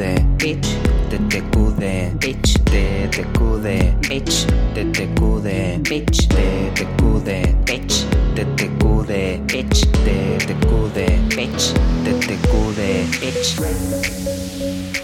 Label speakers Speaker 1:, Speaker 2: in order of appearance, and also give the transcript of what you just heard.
Speaker 1: cude, bitch, te te cude, bitch, te te cude, bitch, te te cude, bitch, te te cude, bitch, te te cude, bitch, te te cude, bitch, te te cude, bitch.